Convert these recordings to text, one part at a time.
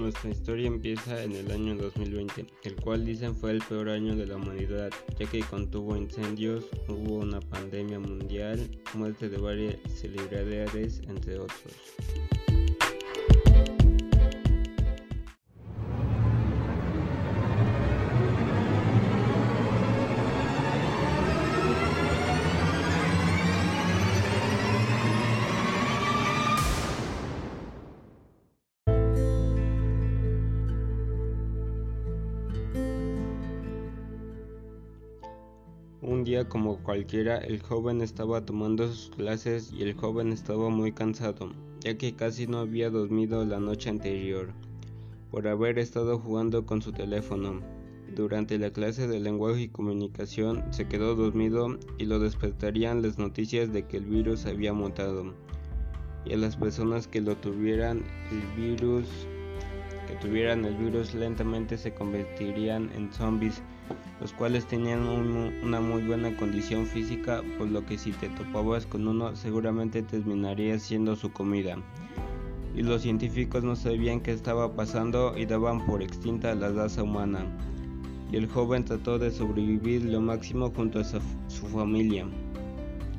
Nuestra historia empieza en el año 2020, el cual dicen fue el peor año de la humanidad, ya que contuvo incendios, hubo una pandemia mundial, muerte de varias celebridades, entre otros. Un día como cualquiera, el joven estaba tomando sus clases y el joven estaba muy cansado, ya que casi no había dormido la noche anterior, por haber estado jugando con su teléfono. Durante la clase de lenguaje y comunicación se quedó dormido y lo despertarían las noticias de que el virus había mutado y a las personas que lo tuvieran el virus que tuvieran el virus lentamente se convertirían en zombies los cuales tenían una muy buena condición física, por lo que si te topabas con uno seguramente terminaría siendo su comida. Y los científicos no sabían qué estaba pasando y daban por extinta la raza humana. Y el joven trató de sobrevivir lo máximo junto a su, su familia.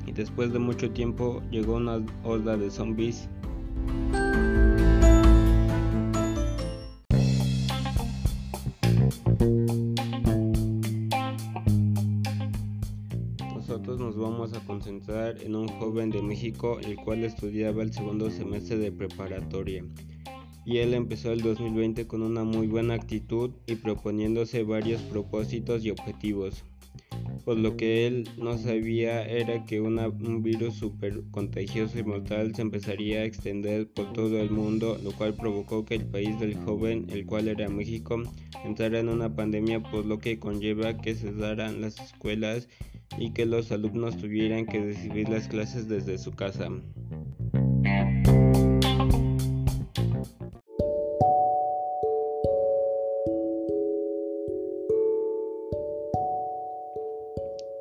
Y después de mucho tiempo llegó una horda de zombies Nosotros nos vamos a concentrar en un joven de México el cual estudiaba el segundo semestre de preparatoria y él empezó el 2020 con una muy buena actitud y proponiéndose varios propósitos y objetivos. Por lo que él no sabía era que un virus super contagioso y mortal se empezaría a extender por todo el mundo, lo cual provocó que el país del joven, el cual era México, entrara en una pandemia por lo que conlleva que cerraran las escuelas y que los alumnos tuvieran que recibir las clases desde su casa.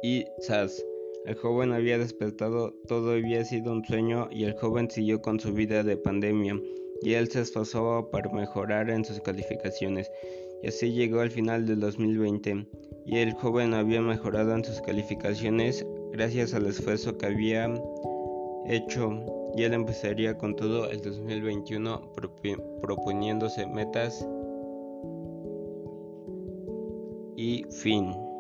Y SAS. El joven había despertado, todo había sido un sueño y el joven siguió con su vida de pandemia y él se esforzó para mejorar en sus calificaciones y así llegó al final del 2020 y el joven había mejorado en sus calificaciones gracias al esfuerzo que había hecho y él empezaría con todo el 2021 proponiéndose metas y fin.